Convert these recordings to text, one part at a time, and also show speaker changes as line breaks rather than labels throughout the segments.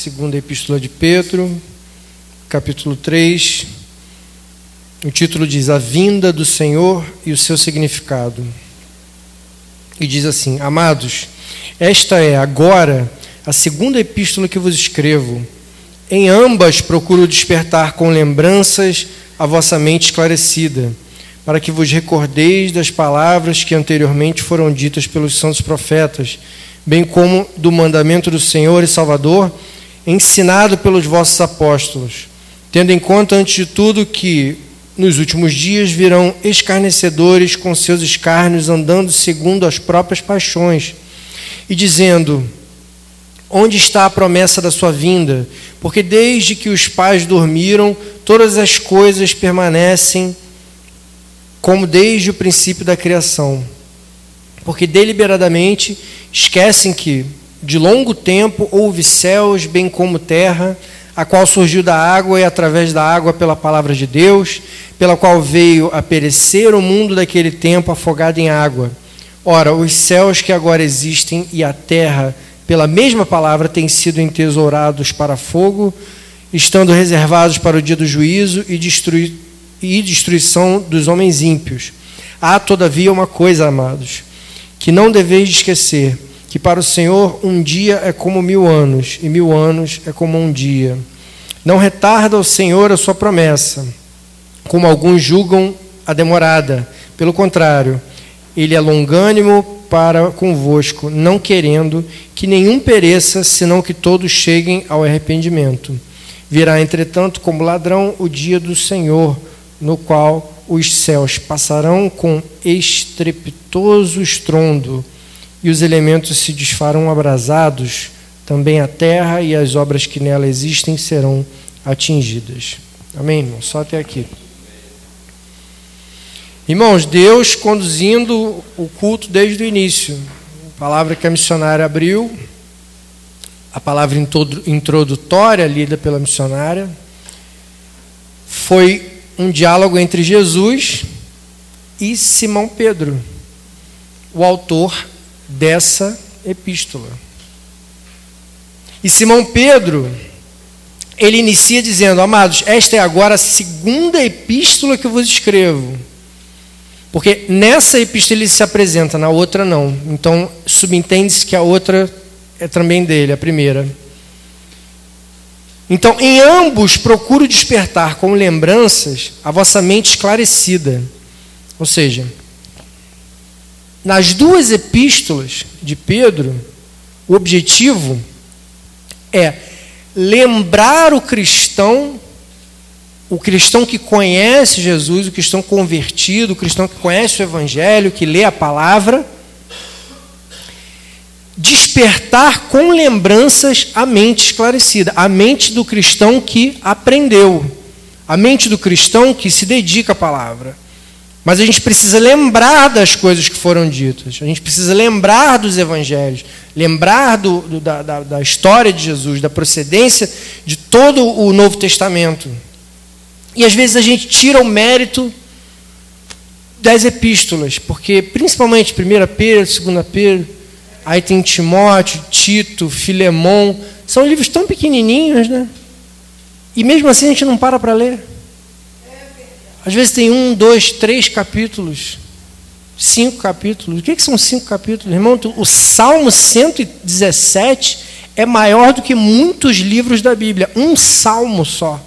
segunda epístola de Pedro, capítulo 3. O título diz A Vinda do Senhor e o seu significado. E diz assim: Amados, esta é agora a segunda epístola que vos escrevo. Em ambas procuro despertar com lembranças a vossa mente esclarecida, para que vos recordeis das palavras que anteriormente foram ditas pelos santos profetas bem como do mandamento do Senhor e Salvador, ensinado pelos vossos apóstolos, tendo em conta, antes de tudo, que nos últimos dias virão escarnecedores com seus escárnios, andando segundo as próprias paixões, e dizendo: Onde está a promessa da sua vinda? Porque desde que os pais dormiram, todas as coisas permanecem como desde o princípio da criação. Porque deliberadamente Esquecem que, de longo tempo, houve céus, bem como terra, a qual surgiu da água e através da água pela palavra de Deus, pela qual veio a perecer o mundo daquele tempo afogado em água. Ora, os céus que agora existem e a terra, pela mesma palavra, têm sido entesourados para fogo, estando reservados para o dia do juízo e, destrui e destruição dos homens ímpios. Há, todavia, uma coisa, amados que não deveis esquecer que para o Senhor um dia é como mil anos, e mil anos é como um dia. Não retarda o Senhor a sua promessa, como alguns julgam a demorada. Pelo contrário, ele é longânimo para convosco, não querendo que nenhum pereça, senão que todos cheguem ao arrependimento. Virá, entretanto, como ladrão o dia do Senhor, no qual os céus passarão com estrepitoso estrondo, e os elementos se desfarão abrasados, também a terra e as obras que nela existem serão atingidas. Amém, irmão? Só até aqui. Irmãos, Deus conduzindo o culto desde o início. A palavra que a missionária abriu, a palavra introdutória lida pela missionária, foi um diálogo entre Jesus e Simão Pedro, o autor dessa epístola. E Simão Pedro, ele inicia dizendo: Amados, esta é agora a segunda epístola que eu vos escrevo. Porque nessa epístola ele se apresenta, na outra não. Então subentende-se que a outra é também dele, a primeira. Então, em ambos, procuro despertar com lembranças a vossa mente esclarecida. Ou seja, nas duas epístolas de Pedro, o objetivo é lembrar o cristão, o cristão que conhece Jesus, o cristão convertido, o cristão que conhece o Evangelho, que lê a palavra, despertar com lembranças a mente esclarecida, a mente do cristão que aprendeu, a mente do cristão que se dedica à palavra. Mas a gente precisa lembrar das coisas que foram ditas, a gente precisa lembrar dos evangelhos, lembrar do, do, da, da, da história de Jesus, da procedência de todo o Novo Testamento. E às vezes a gente tira o mérito das epístolas, porque principalmente 1 Pedro, 2 Pedro, Aí tem Timóteo, Tito, Filemão. São livros tão pequenininhos, né? E mesmo assim a gente não para para ler. Às vezes tem um, dois, três capítulos. Cinco capítulos. O que, que são cinco capítulos? Irmão, o Salmo 117 é maior do que muitos livros da Bíblia. Um salmo só.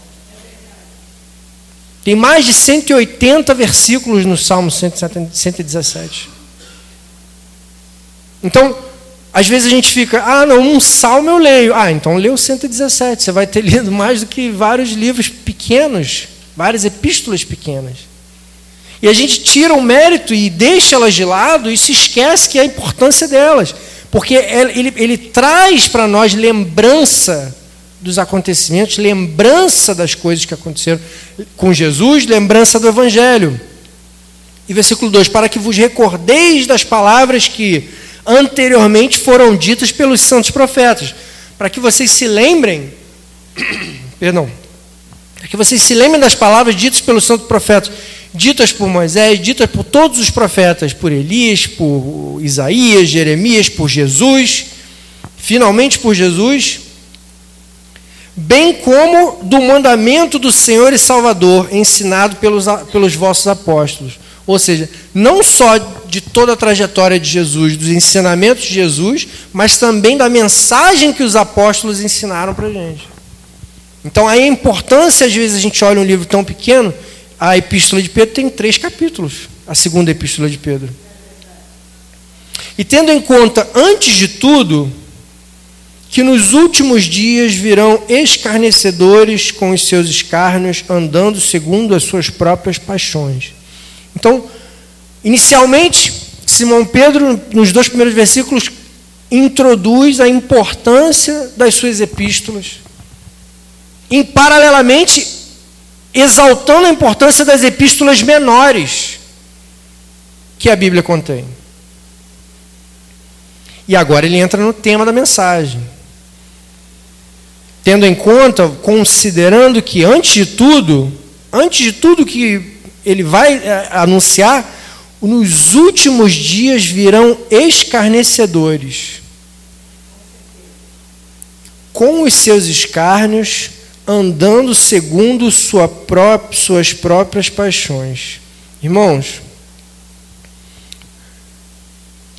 Tem mais de 180 versículos no Salmo 117. Então, às vezes a gente fica, ah, não, um salmo eu leio. Ah, então leu 117. Você vai ter lido mais do que vários livros pequenos, várias epístolas pequenas. E a gente tira o mérito e deixa elas de lado e se esquece que é a importância delas. Porque ele, ele traz para nós lembrança dos acontecimentos, lembrança das coisas que aconteceram com Jesus, lembrança do Evangelho. E versículo 2: Para que vos recordeis das palavras que anteriormente foram ditas pelos santos profetas, para que vocês se lembrem, perdão, para que vocês se lembrem das palavras ditas pelos santos profetas, ditas por Moisés, ditas por todos os profetas, por Elias, por Isaías, Jeremias, por Jesus, finalmente por Jesus, bem como do mandamento do Senhor e Salvador, ensinado pelos, pelos vossos apóstolos. Ou seja, não só de toda a trajetória de Jesus, dos ensinamentos de Jesus, mas também da mensagem que os apóstolos ensinaram para a gente. Então, a importância, às vezes, a gente olha um livro tão pequeno, a Epístola de Pedro tem três capítulos, a segunda Epístola de Pedro. E tendo em conta, antes de tudo, que nos últimos dias virão escarnecedores com os seus escárnios, andando segundo as suas próprias paixões. Então, inicialmente, Simão Pedro, nos dois primeiros versículos, introduz a importância das suas epístolas. E, paralelamente, exaltando a importância das epístolas menores que a Bíblia contém. E agora ele entra no tema da mensagem tendo em conta, considerando que antes de tudo, antes de tudo que ele vai é, anunciar, nos últimos dias virão escarnecedores, com os seus escárnios, andando segundo sua suas próprias paixões. Irmãos,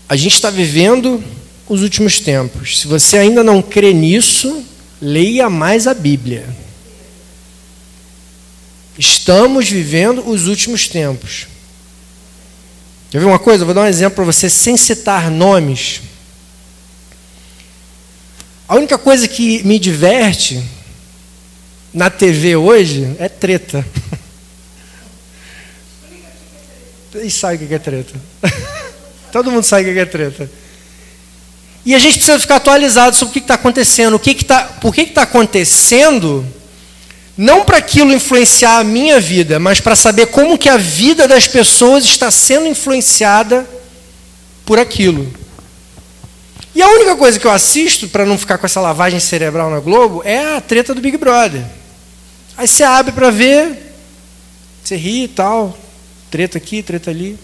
a gente está vivendo os últimos tempos. Se você ainda não crê nisso, leia mais a Bíblia. Estamos vivendo os últimos tempos. Quer ver uma coisa? Vou dar um exemplo para você sem citar nomes. A única coisa que me diverte na TV hoje é treta. E sabe o que é treta. Todo mundo sabe o que é treta. E a gente precisa ficar atualizado sobre o que está acontecendo. O que que tá, por que está acontecendo? Não para aquilo influenciar a minha vida, mas para saber como que a vida das pessoas está sendo influenciada por aquilo. E a única coisa que eu assisto, para não ficar com essa lavagem cerebral na Globo, é a treta do Big Brother. Aí você abre para ver, você ri e tal, treta aqui, treta ali.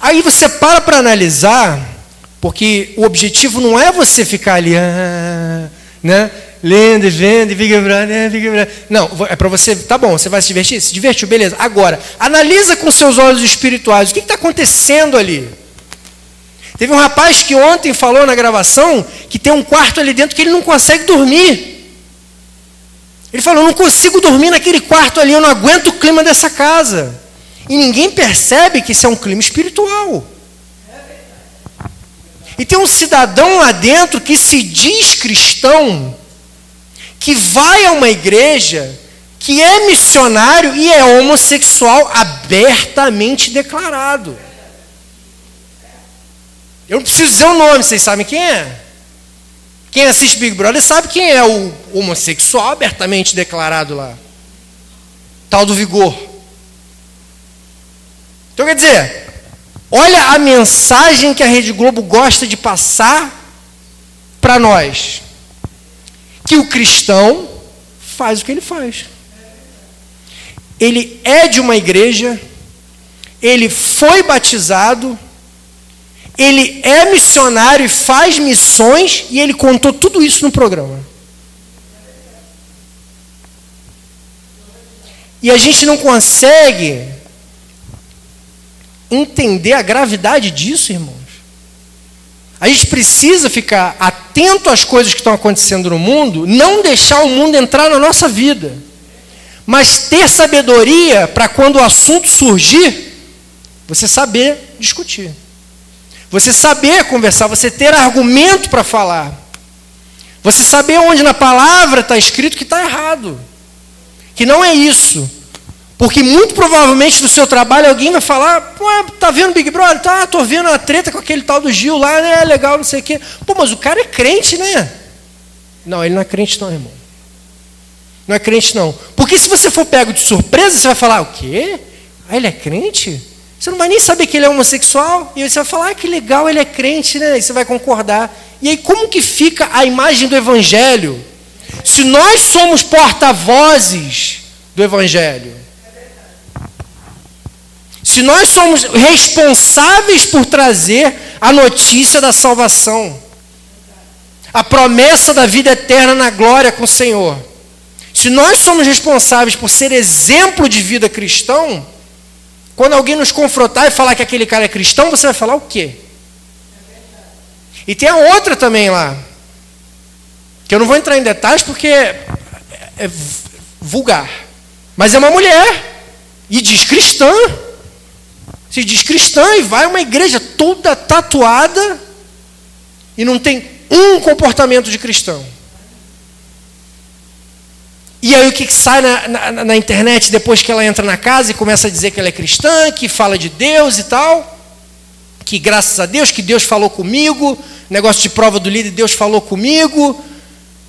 Aí você para para analisar porque o objetivo não é você ficar ali, ah, né? Lendo e vendo, fica né? fica Não, é para você, tá bom, você vai se divertir? Se divertiu, beleza. Agora, analisa com seus olhos espirituais o que está acontecendo ali. Teve um rapaz que ontem falou na gravação que tem um quarto ali dentro que ele não consegue dormir. Ele falou: não consigo dormir naquele quarto ali, eu não aguento o clima dessa casa. E ninguém percebe que isso é um clima espiritual. E tem um cidadão lá dentro que se diz cristão, que vai a uma igreja, que é missionário e é homossexual abertamente declarado. Eu não preciso dizer o nome, vocês sabem quem é? Quem assiste Big Brother sabe quem é o homossexual abertamente declarado lá. Tal do vigor. Então quer dizer, Olha a mensagem que a Rede Globo gosta de passar para nós. Que o cristão faz o que ele faz. Ele é de uma igreja, ele foi batizado, ele é missionário e faz missões, e ele contou tudo isso no programa. E a gente não consegue entender a gravidade disso, irmãos. A gente precisa ficar atento às coisas que estão acontecendo no mundo, não deixar o mundo entrar na nossa vida, mas ter sabedoria para quando o assunto surgir, você saber discutir, você saber conversar, você ter argumento para falar, você saber onde na palavra está escrito que está errado, que não é isso, porque muito provavelmente no seu trabalho alguém vai falar, pô, tá vendo Big Brother? Tá, tô vendo a treta com aquele tal do Gil lá, né? Legal, não sei o quê. Pô, mas o cara é crente, né? Não, ele não é crente não, irmão. Não é crente não. Porque se você for pego de surpresa, você vai falar, o quê? Ah, ele é crente? Você não vai nem saber que ele é homossexual. E você vai falar, ah, que legal, ele é crente, né? E você vai concordar. E aí como que fica a imagem do Evangelho? Se nós somos porta-vozes do Evangelho, se nós somos responsáveis por trazer a notícia da salvação, a promessa da vida eterna na glória com o Senhor, Se nós somos responsáveis por ser exemplo de vida cristão, quando alguém nos confrontar e falar que aquele cara é cristão, você vai falar o quê? E tem a outra também lá, que eu não vou entrar em detalhes porque é, é vulgar, mas é uma mulher e diz cristã, se diz cristã e vai a uma igreja toda tatuada e não tem um comportamento de cristão. E aí o que sai na, na, na, internet depois que ela entra na casa e começa a dizer que ela é cristã, que fala de Deus e tal, que graças a Deus, que Deus falou comigo, negócio de prova do líder, Deus falou comigo.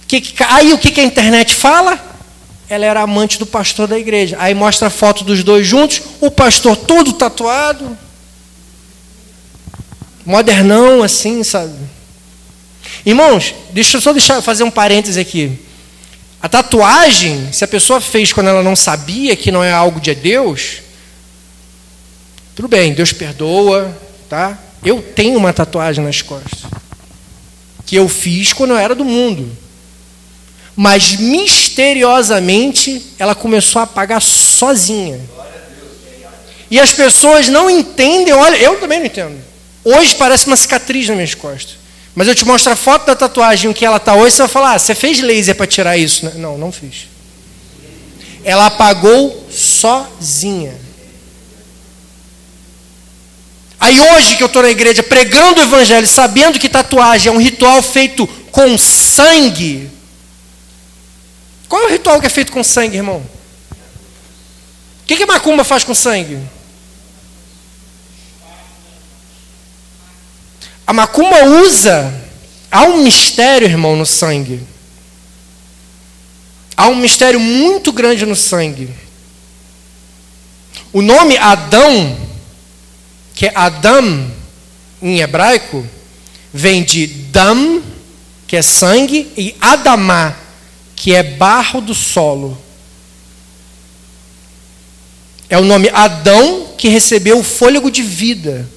Que, que, aí o que, que a internet fala? Ela era amante do pastor da igreja. Aí mostra a foto dos dois juntos, o pastor todo tatuado, modernão assim, sabe? Irmãos, deixa eu só deixar, fazer um parêntese aqui. A tatuagem, se a pessoa fez quando ela não sabia que não é algo de Deus, tudo bem, Deus perdoa, tá? Eu tenho uma tatuagem nas costas que eu fiz quando eu era do mundo. Mas misteriosamente ela começou a apagar sozinha. E as pessoas não entendem, olha, eu também não entendo. Hoje parece uma cicatriz nas minhas costas. Mas eu te mostro a foto da tatuagem que ela está hoje, você vai falar: ah, você fez laser para tirar isso? Não, não fiz. Ela apagou sozinha. Aí hoje que eu estou na igreja pregando o evangelho, sabendo que tatuagem é um ritual feito com sangue. Qual é o ritual que é feito com sangue, irmão? O que, que macumba faz com sangue? A macumba usa, há um mistério, irmão, no sangue. Há um mistério muito grande no sangue. O nome Adão, que é Adam em hebraico, vem de dam, que é sangue, e Adamá, que é barro do solo. É o nome Adão que recebeu o fôlego de vida.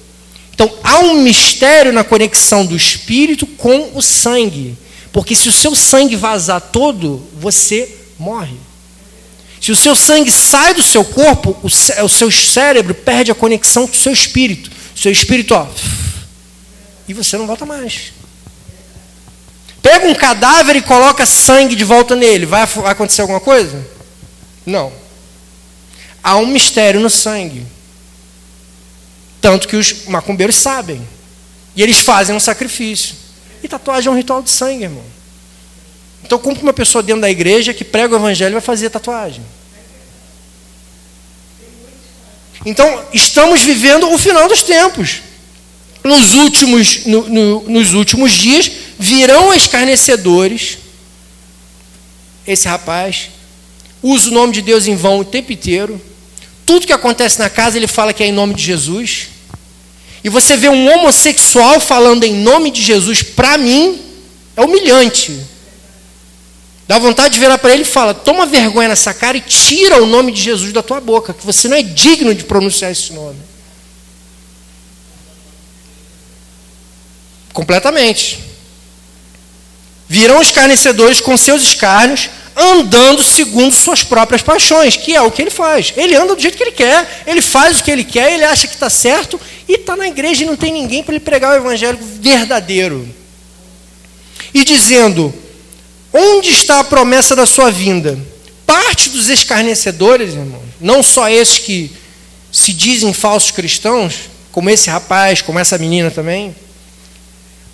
Então, há um mistério na conexão do espírito com o sangue. Porque se o seu sangue vazar todo, você morre. Se o seu sangue sai do seu corpo, o, seu cérebro perde a conexão com o seu espírito. O seu espírito, ó. E você não volta mais. Pega um cadáver e coloca sangue de volta nele. Vai acontecer alguma coisa? Não. Há um mistério no sangue. Tanto que os macumbeiros sabem. E eles fazem um sacrifício. E tatuagem é um ritual de sangue, irmão. Então, como uma pessoa dentro da igreja que prega o evangelho vai fazer tatuagem? Então, estamos vivendo o final dos tempos. Nos últimos, no, no, nos últimos dias, virão escarnecedores. Esse rapaz usa o nome de Deus em vão o tempo inteiro. Tudo que acontece na casa, ele fala que é em nome de Jesus e você vê um homossexual falando em nome de Jesus, para mim, é humilhante. Dá vontade de virar para ele e fala: toma vergonha nessa cara e tira o nome de Jesus da tua boca, que você não é digno de pronunciar esse nome. Completamente. Virão escarnecedores com seus escárnios, andando segundo suas próprias paixões, que é o que ele faz. Ele anda do jeito que ele quer, ele faz o que ele quer, ele acha que está certo e está na igreja e não tem ninguém para ele pregar o evangelho verdadeiro. E dizendo: onde está a promessa da sua vinda? Parte dos escarnecedores, irmãos, não só esses que se dizem falsos cristãos, como esse rapaz, como essa menina também,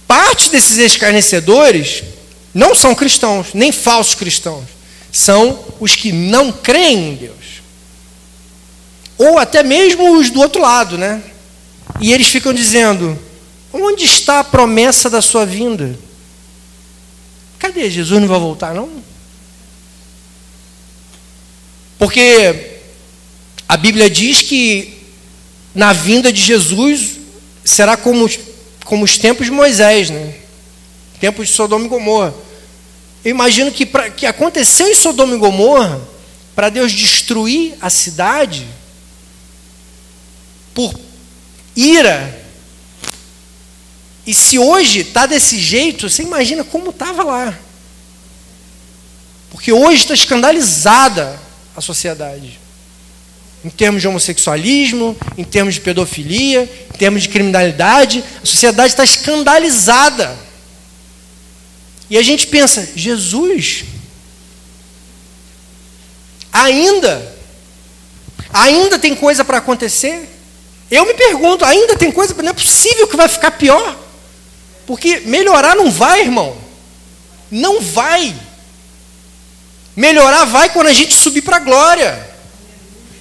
parte desses escarnecedores não são cristãos, nem falsos cristãos. São os que não creem em Deus. Ou até mesmo os do outro lado, né? E eles ficam dizendo: onde está a promessa da sua vinda? Cadê? Jesus não vai voltar, não? Porque a Bíblia diz que na vinda de Jesus será como, como os tempos de Moisés, né? tempos de Sodoma e Gomorra. Eu imagino que, pra, que aconteceu em Sodoma e Gomorra, para Deus destruir a cidade, por ira. E se hoje está desse jeito, você imagina como estava lá. Porque hoje está escandalizada a sociedade. Em termos de homossexualismo, em termos de pedofilia, em termos de criminalidade, a sociedade está escandalizada. E a gente pensa, Jesus, ainda, ainda tem coisa para acontecer? Eu me pergunto, ainda tem coisa, não é possível que vai ficar pior. Porque melhorar não vai, irmão. Não vai. Melhorar vai quando a gente subir para a glória.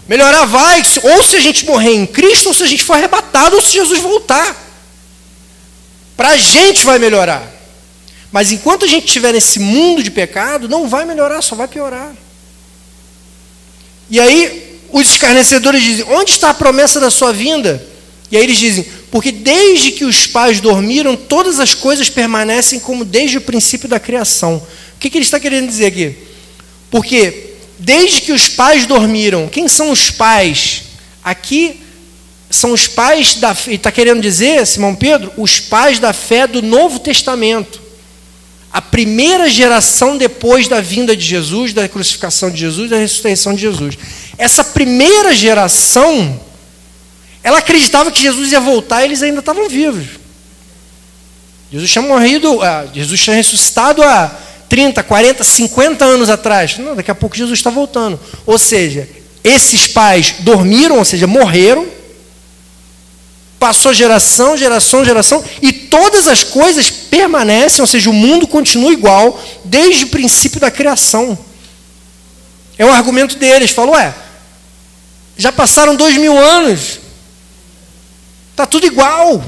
Melhorar vai, ou se a gente morrer em Cristo, ou se a gente for arrebatado, ou se Jesus voltar. Para a gente vai melhorar. Mas enquanto a gente estiver nesse mundo de pecado, não vai melhorar, só vai piorar. E aí, os escarnecedores dizem: Onde está a promessa da sua vinda? E aí eles dizem: Porque desde que os pais dormiram, todas as coisas permanecem como desde o princípio da criação. O que, que ele está querendo dizer aqui? Porque desde que os pais dormiram, quem são os pais? Aqui são os pais da fé, está querendo dizer, Simão Pedro, os pais da fé do Novo Testamento. A primeira geração depois da vinda de Jesus, da crucificação de Jesus, da ressurreição de Jesus. Essa primeira geração, ela acreditava que Jesus ia voltar e eles ainda estavam vivos. Jesus tinha morrido, ah, Jesus tinha ressuscitado há 30, 40, 50 anos atrás. Não, daqui a pouco Jesus está voltando. Ou seja, esses pais dormiram, ou seja, morreram. Passou geração, geração, geração, e todas as coisas permanecem, ou seja, o mundo continua igual desde o princípio da criação. É o argumento deles. Falou, é, já passaram dois mil anos, está tudo igual.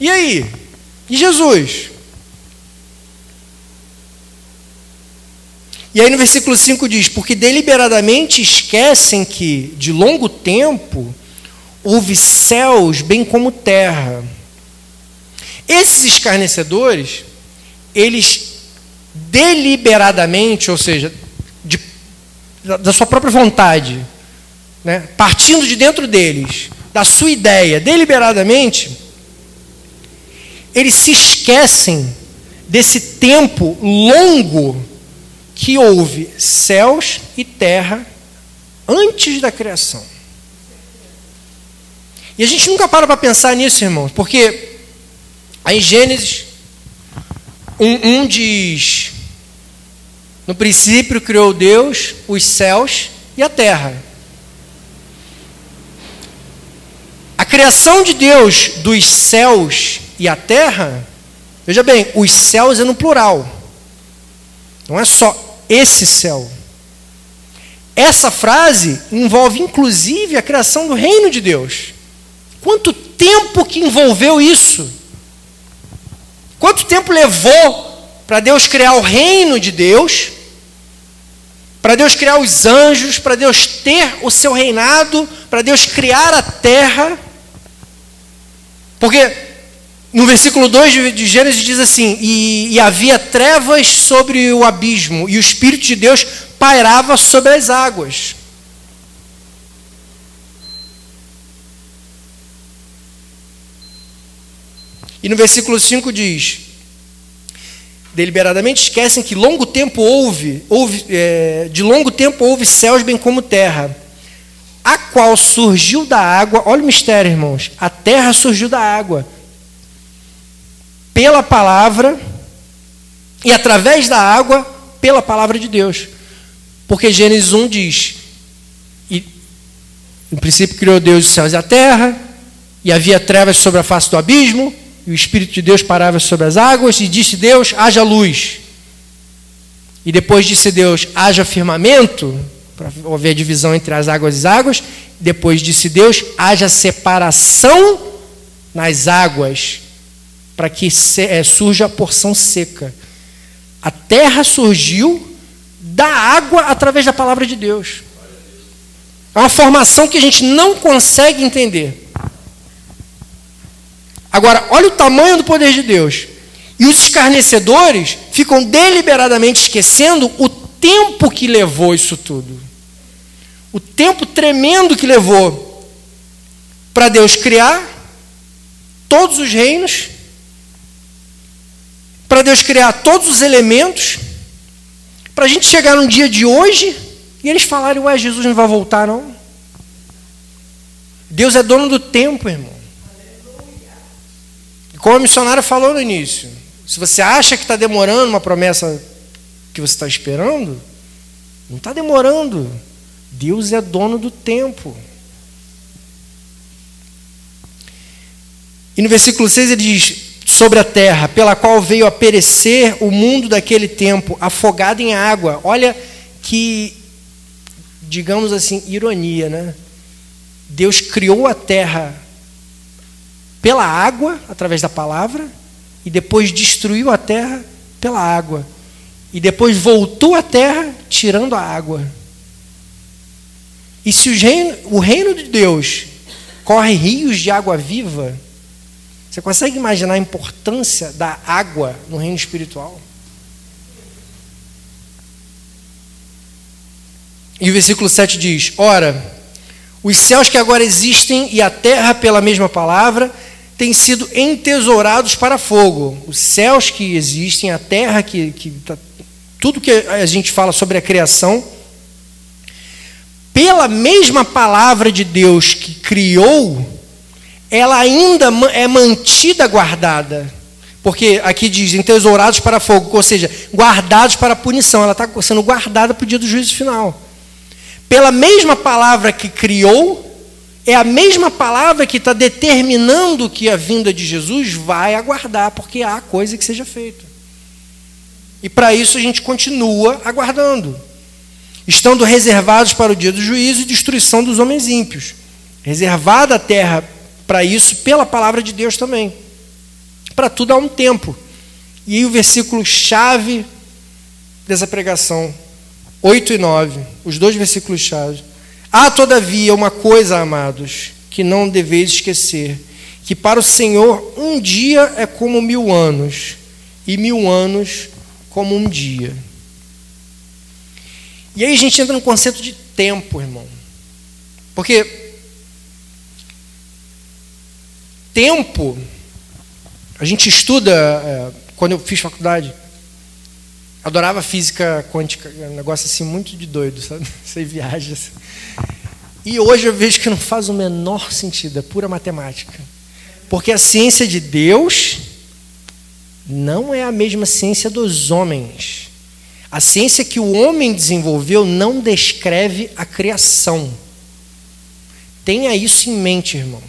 E aí? E Jesus? E aí no versículo 5 diz: Porque deliberadamente esquecem que, de longo tempo, houve céus bem como terra. Esses escarnecedores, eles deliberadamente, ou seja, de, da sua própria vontade, né, partindo de dentro deles, da sua ideia, deliberadamente, eles se esquecem desse tempo longo que houve céus e terra antes da criação. E a gente nunca para para pensar nisso, irmãos, porque aí em Gênesis, um, um diz: No princípio criou Deus os céus e a terra. A criação de Deus dos céus e a terra, veja bem, os céus é no plural, não é só esse céu. Essa frase envolve inclusive a criação do reino de Deus. Quanto tempo que envolveu isso? Quanto tempo levou para Deus criar o reino de Deus? Para Deus criar os anjos, para Deus ter o seu reinado, para Deus criar a terra? Porque no versículo 2 de Gênesis diz assim: e, e, havia trevas sobre o abismo, e o Espírito de Deus pairava sobre as águas. E no versículo 5 diz: deliberadamente esquecem que longo tempo houve, houve é, de longo tempo houve céus bem como terra, a qual surgiu da água. Olha o mistério, irmãos: a terra surgiu da água pela palavra e através da água pela palavra de Deus. Porque Gênesis 1 diz: e, no princípio criou Deus os céus e a terra, e havia trevas sobre a face do abismo, e o Espírito de Deus parava sobre as águas, e disse Deus: haja luz. E depois disse Deus: haja firmamento, para haver divisão entre as águas e as águas. Depois disse Deus: haja separação nas águas para que é, surja a porção seca. A terra surgiu da água através da palavra de Deus. É uma formação que a gente não consegue entender. Agora, olha o tamanho do poder de Deus. E os escarnecedores ficam deliberadamente esquecendo o tempo que levou isso tudo. O tempo tremendo que levou para Deus criar todos os reinos para Deus criar todos os elementos, para a gente chegar no dia de hoje e eles falarem: Ué, Jesus não vai voltar, não? Deus é dono do tempo, irmão. E como a missionária falou no início, se você acha que está demorando uma promessa que você está esperando, não está demorando. Deus é dono do tempo. E no versículo 6 ele diz: sobre a terra, pela qual veio a perecer o mundo daquele tempo, afogado em água. Olha que, digamos assim, ironia, né? Deus criou a terra pela água, através da palavra, e depois destruiu a terra pela água. E depois voltou à terra tirando a água. E se o reino, o reino de Deus corre rios de água viva, você consegue imaginar a importância da água no reino espiritual? E o versículo 7 diz: Ora, os céus que agora existem e a terra, pela mesma palavra, têm sido entesourados para fogo. Os céus que existem, a terra que, que tá, tudo que a gente fala sobre a criação, pela mesma palavra de Deus que criou, ela ainda é mantida guardada. Porque aqui diz entesourados para fogo, ou seja, guardados para punição. Ela está sendo guardada para o dia do juízo final. Pela mesma palavra que criou, é a mesma palavra que está determinando que a vinda de Jesus vai aguardar, porque há coisa que seja feita. E para isso a gente continua aguardando, estando reservados para o dia do juízo e destruição dos homens ímpios. Reservada a terra para isso pela palavra de Deus também. Para tudo há um tempo. E aí o versículo chave dessa pregação, 8 e 9, os dois versículos chave. Há todavia uma coisa, amados, que não deveis esquecer, que para o Senhor um dia é como mil anos, e mil anos como um dia. E aí a gente entra no conceito de tempo, irmão. Porque tempo, a gente estuda, é, quando eu fiz faculdade, adorava física quântica, é um negócio assim muito de doido, sabe? Você viaja. Assim. E hoje eu vejo que não faz o menor sentido, é pura matemática. Porque a ciência de Deus não é a mesma ciência dos homens. A ciência que o homem desenvolveu não descreve a criação. Tenha isso em mente, irmãos.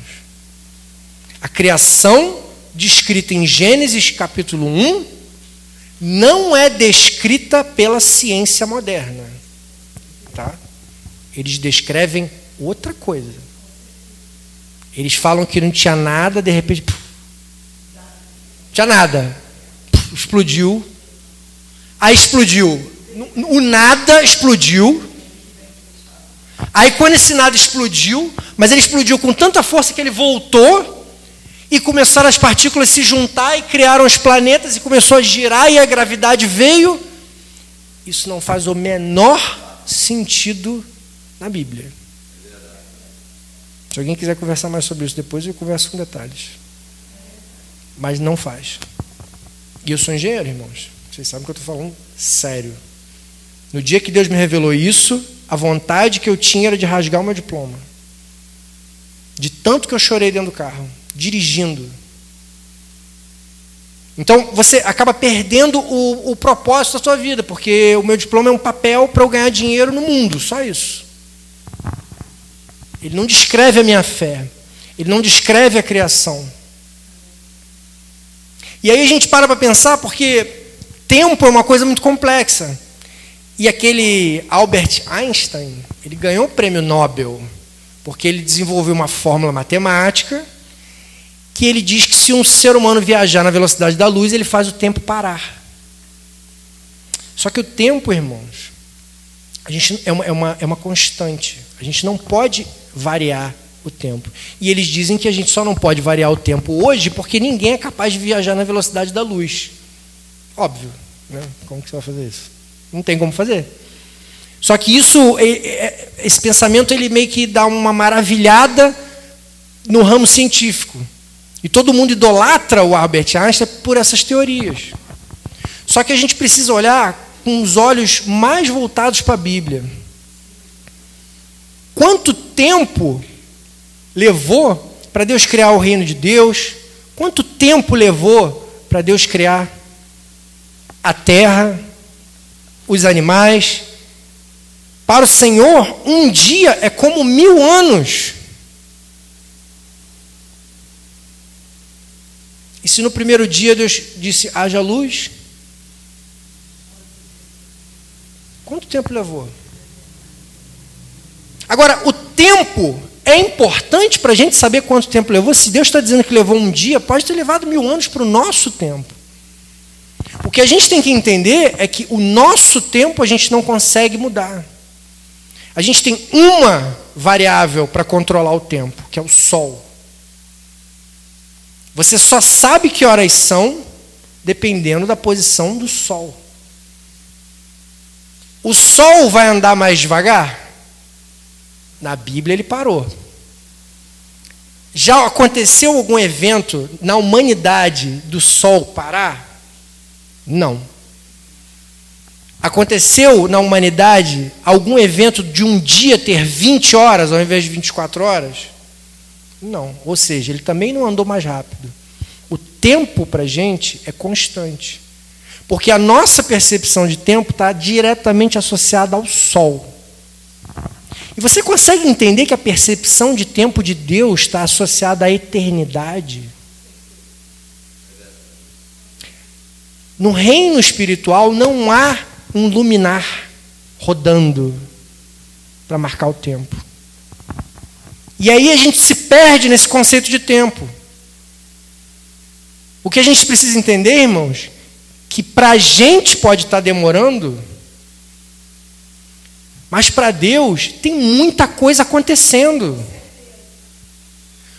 A criação descrita em Gênesis capítulo 1 não é descrita pela ciência moderna. Tá? Eles descrevem outra coisa. Eles falam que não tinha nada, de repente. Puf, tinha nada. Puf, explodiu. Aí explodiu. O nada explodiu. Aí quando esse nada explodiu, mas ele explodiu com tanta força que ele voltou e começaram as partículas se juntar e criaram os planetas e começou a girar e a gravidade veio. Isso não faz o menor sentido na Bíblia. Se alguém quiser conversar mais sobre isso depois, eu converso com detalhes. Mas não faz. E eu sou engenheiro, irmãos. Vocês sabem que eu estou falando sério. No dia que Deus me revelou isso, a vontade que eu tinha era de rasgar o meu diploma. De tanto que eu chorei dentro do carro dirigindo. Então você acaba perdendo o, o propósito da sua vida, porque o meu diploma é um papel para eu ganhar dinheiro no mundo, só isso. Ele não descreve a minha fé, ele não descreve a criação. E aí a gente para para pensar, porque tempo é uma coisa muito complexa. E aquele Albert Einstein, ele ganhou o prêmio Nobel, porque ele desenvolveu uma fórmula matemática que ele diz que se um ser humano viajar na velocidade da luz, ele faz o tempo parar. Só que o tempo, irmãos, a gente é uma, é uma, é uma constante. A gente não pode variar o tempo. E eles dizem que a gente só não pode variar o tempo hoje porque ninguém é capaz de viajar na velocidade da luz. Óbvio. Né? Como que você vai fazer isso? Não tem como fazer. Só que isso, é, é, esse pensamento, ele meio que dá uma maravilhada no ramo científico. E todo mundo idolatra o Albert Einstein por essas teorias. Só que a gente precisa olhar com os olhos mais voltados para a Bíblia. Quanto tempo levou para Deus criar o reino de Deus? Quanto tempo levou para Deus criar a terra, os animais? Para o Senhor, um dia é como mil anos. E se no primeiro dia Deus disse: haja luz, quanto tempo levou? Agora, o tempo é importante para a gente saber quanto tempo levou. Se Deus está dizendo que levou um dia, pode ter levado mil anos para o nosso tempo. O que a gente tem que entender é que o nosso tempo a gente não consegue mudar. A gente tem uma variável para controlar o tempo, que é o sol. Você só sabe que horas são dependendo da posição do sol. O sol vai andar mais devagar? Na Bíblia ele parou. Já aconteceu algum evento na humanidade do sol parar? Não. Aconteceu na humanidade algum evento de um dia ter 20 horas ao invés de 24 horas? Não. Ou seja, ele também não andou mais rápido. O tempo para a gente é constante. Porque a nossa percepção de tempo está diretamente associada ao sol. E você consegue entender que a percepção de tempo de Deus está associada à eternidade? No reino espiritual não há um luminar rodando para marcar o tempo. E aí a gente se perde nesse conceito de tempo. O que a gente precisa entender, irmãos, que para a gente pode estar tá demorando, mas para Deus tem muita coisa acontecendo.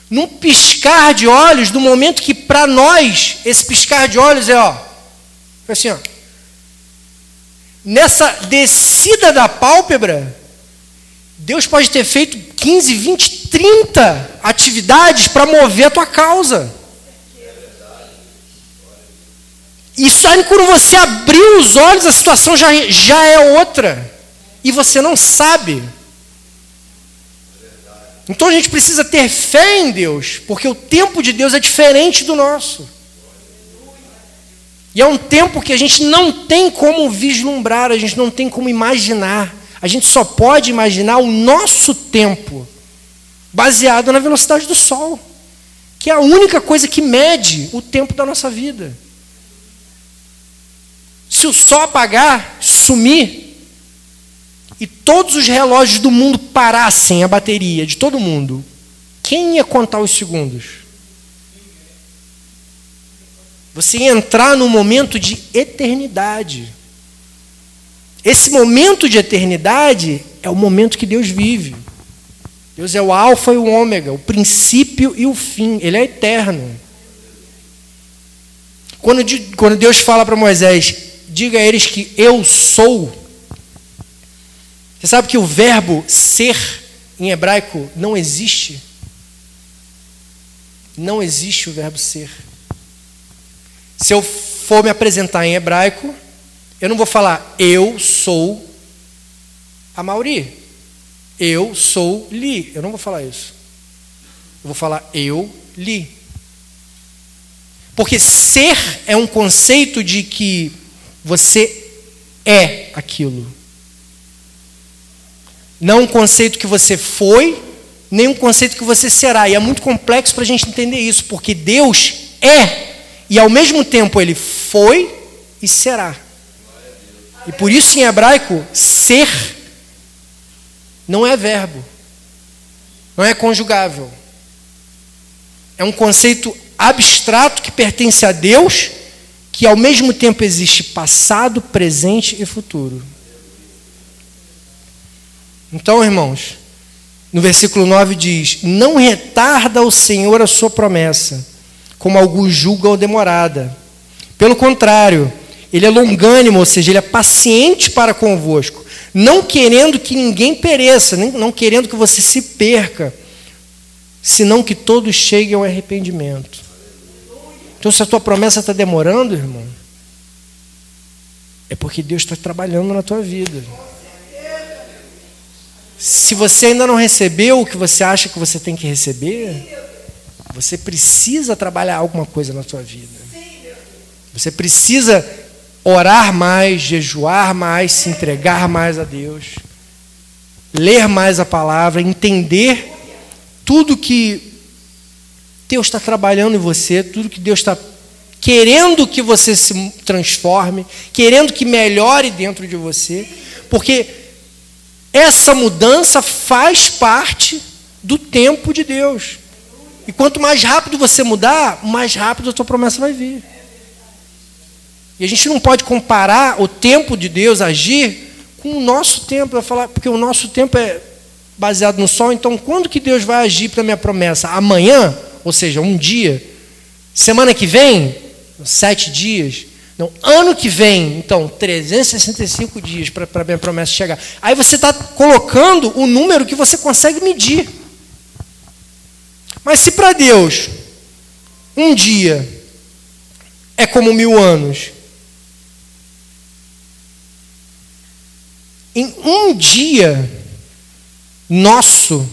Num piscar de olhos, do momento que para nós esse piscar de olhos é ó, assim ó, nessa descida da pálpebra, Deus pode ter feito 15, 20, 30 atividades para mover a tua causa. Isso aí, quando você abriu os olhos, a situação já, já é outra. E você não sabe. Então a gente precisa ter fé em Deus, porque o tempo de Deus é diferente do nosso. E é um tempo que a gente não tem como vislumbrar, a gente não tem como imaginar. A gente só pode imaginar o nosso tempo, baseado na velocidade do Sol, que é a única coisa que mede o tempo da nossa vida. Se o Sol apagar, sumir, e todos os relógios do mundo parassem a bateria de todo mundo, quem ia contar os segundos? Você entrar num momento de eternidade. Esse momento de eternidade é o momento que Deus vive. Deus é o Alfa e o Ômega, o princípio e o fim. Ele é eterno. Quando, quando Deus fala para Moisés, diga a eles que eu sou. Você sabe que o verbo ser em hebraico não existe? Não existe o verbo ser. Se eu for me apresentar em hebraico, eu não vou falar eu sou a Mauri. Eu sou Li. Eu não vou falar isso. Eu vou falar eu li. Porque ser é um conceito de que você é aquilo. Não um conceito que você foi, nem um conceito que você será. E é muito complexo para a gente entender isso, porque Deus é e ao mesmo tempo ele foi e será. E por isso em hebraico, ser não é verbo, não é conjugável. É um conceito abstrato que pertence a Deus, que ao mesmo tempo existe passado, presente e futuro. Então, irmãos, no versículo 9 diz: Não retarda o Senhor a sua promessa como alguns julgam demorada. Pelo contrário, ele é longânimo, ou seja, ele é paciente para convosco, não querendo que ninguém pereça, não querendo que você se perca, senão que todos cheguem ao arrependimento. Então, se a tua promessa está demorando, irmão, é porque Deus está trabalhando na tua vida. Se você ainda não recebeu o que você acha que você tem que receber, você precisa trabalhar alguma coisa na tua vida. Você precisa orar mais, jejuar mais, se entregar mais a Deus, ler mais a palavra, entender tudo que Deus está trabalhando em você, tudo que Deus está querendo que você se transforme, querendo que melhore dentro de você, porque essa mudança faz parte do tempo de Deus. E quanto mais rápido você mudar, mais rápido a tua promessa vai vir. E a gente não pode comparar o tempo de Deus agir com o nosso tempo, falar, porque o nosso tempo é baseado no sol, então quando que Deus vai agir para a minha promessa? Amanhã? Ou seja, um dia? Semana que vem? Sete dias? Não, ano que vem, então, 365 dias para a minha promessa chegar. Aí você está colocando o número que você consegue medir. Mas se para Deus um dia é como mil anos, em um dia nosso,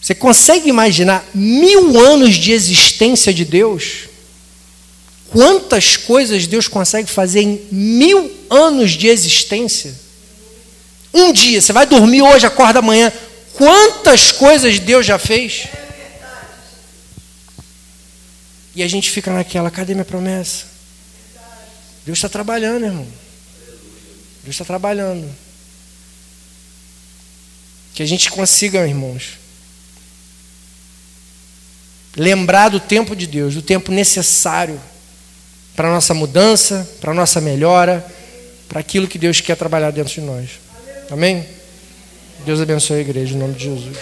você consegue imaginar mil anos de existência de Deus? Quantas coisas Deus consegue fazer em mil anos de existência? Um dia, você vai dormir hoje, acorda amanhã. Quantas coisas Deus já fez? E a gente fica naquela, cadê minha promessa? Deus está trabalhando, irmão. Deus está trabalhando. Que a gente consiga, irmãos, lembrar do tempo de Deus, do tempo necessário para a nossa mudança, para a nossa melhora, para aquilo que Deus quer trabalhar dentro de nós. Amém? Deus abençoe a igreja em nome de Jesus.